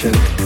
direction.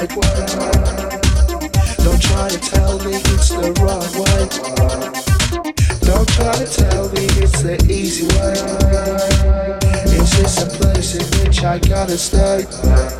right way. Don't try to tell me it's the wrong way. Don't try to tell me it's the easy way. Is this a place in which I gotta stay?